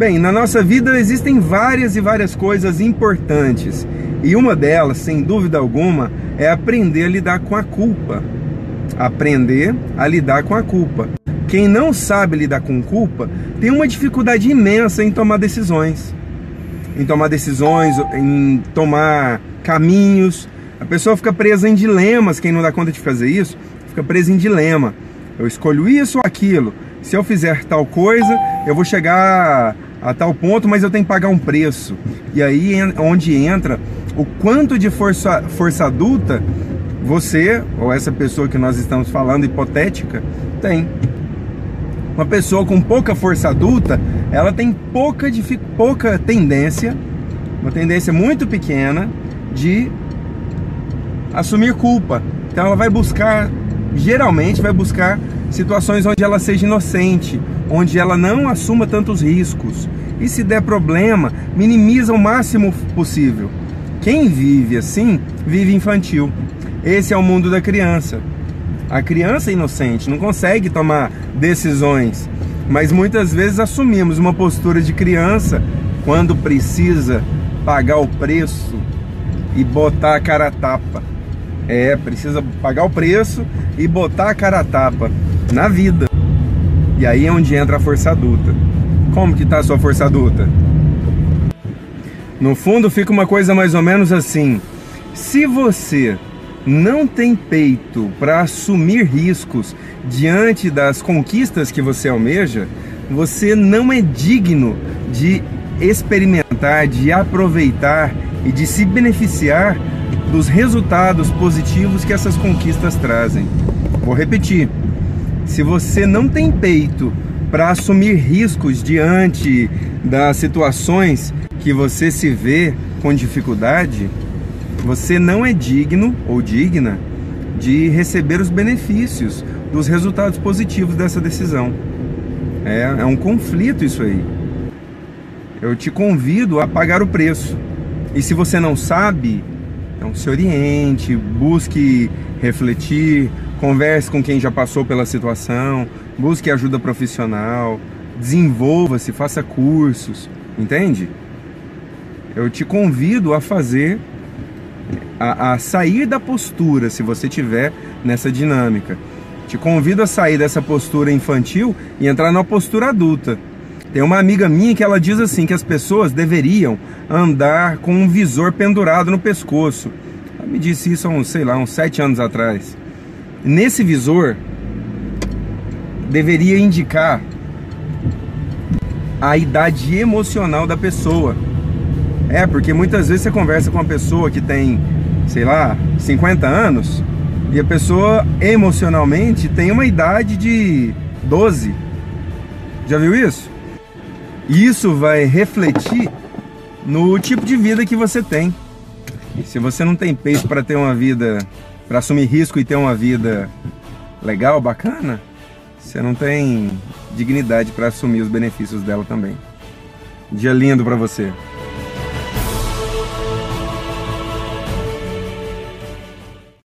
Bem, na nossa vida existem várias e várias coisas importantes. E uma delas, sem dúvida alguma, é aprender a lidar com a culpa. Aprender a lidar com a culpa. Quem não sabe lidar com culpa tem uma dificuldade imensa em tomar decisões. Em tomar decisões, em tomar caminhos. A pessoa fica presa em dilemas, quem não dá conta de fazer isso, fica presa em dilema. Eu escolho isso ou aquilo. Se eu fizer tal coisa, eu vou chegar a tal ponto, mas eu tenho que pagar um preço. E aí onde entra o quanto de força, força adulta você, ou essa pessoa que nós estamos falando, hipotética, tem. Uma pessoa com pouca força adulta, ela tem pouca, pouca tendência, uma tendência muito pequena de assumir culpa. Então ela vai buscar, geralmente vai buscar situações onde ela seja inocente, onde ela não assuma tantos riscos. E se der problema, minimiza o máximo possível. Quem vive assim, vive infantil. Esse é o mundo da criança. A criança é inocente não consegue tomar decisões, mas muitas vezes assumimos uma postura de criança quando precisa pagar o preço e botar a cara a tapa. É, precisa pagar o preço e botar a cara a tapa na vida. E aí é onde entra a força adulta. Como que tá a sua força adulta? No fundo fica uma coisa mais ou menos assim. Se você não tem peito para assumir riscos diante das conquistas que você almeja, você não é digno de experimentar, de aproveitar e de se beneficiar dos resultados positivos que essas conquistas trazem. Vou repetir. Se você não tem peito para assumir riscos diante das situações que você se vê com dificuldade, você não é digno ou digna de receber os benefícios dos resultados positivos dessa decisão. É, é um conflito isso aí. Eu te convido a pagar o preço. E se você não sabe, então se oriente, busque refletir, converse com quem já passou pela situação, busque ajuda profissional, desenvolva-se, faça cursos, entende? Eu te convido a fazer a, a sair da postura, se você tiver nessa dinâmica. Te convido a sair dessa postura infantil e entrar na postura adulta. Tem uma amiga minha que ela diz assim que as pessoas deveriam andar com um visor pendurado no pescoço. Ela me disse isso há uns, sei lá, uns sete anos atrás. Nesse visor deveria indicar a idade emocional da pessoa. É, porque muitas vezes você conversa com uma pessoa que tem sei lá, 50 anos, e a pessoa emocionalmente tem uma idade de 12. Já viu isso? Isso vai refletir no tipo de vida que você tem. Se você não tem peito para ter uma vida, para assumir risco e ter uma vida legal, bacana, você não tem dignidade para assumir os benefícios dela também. Dia lindo para você.